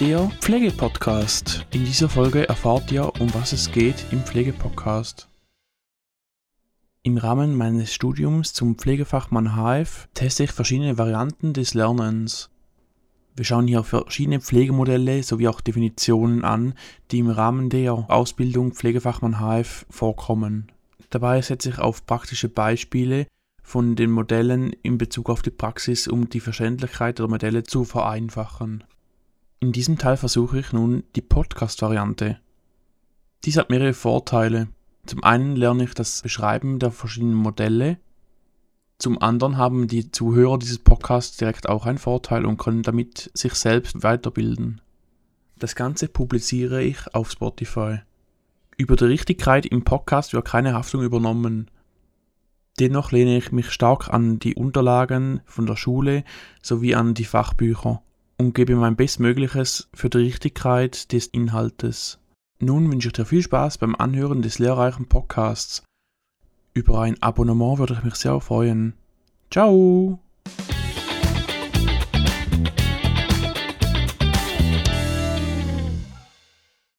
der Pflegepodcast. In dieser Folge erfahrt ihr, um was es geht im Pflegepodcast. Im Rahmen meines Studiums zum Pflegefachmann HF teste ich verschiedene Varianten des Lernens. Wir schauen hier verschiedene Pflegemodelle sowie auch Definitionen an, die im Rahmen der Ausbildung Pflegefachmann HF vorkommen. Dabei setze ich auf praktische Beispiele von den Modellen in Bezug auf die Praxis, um die Verständlichkeit der Modelle zu vereinfachen. In diesem Teil versuche ich nun die Podcast-Variante. Dies hat mehrere Vorteile. Zum einen lerne ich das Beschreiben der verschiedenen Modelle zum anderen haben die Zuhörer dieses Podcasts direkt auch einen Vorteil und können damit sich selbst weiterbilden. Das Ganze publiziere ich auf Spotify. Über die Richtigkeit im Podcast wird keine Haftung übernommen. Dennoch lehne ich mich stark an die Unterlagen von der Schule sowie an die Fachbücher und gebe mein Bestmögliches für die Richtigkeit des Inhaltes. Nun wünsche ich dir viel Spaß beim Anhören des lehrreichen Podcasts. Über ein Abonnement würde ich mich sehr freuen. Ciao!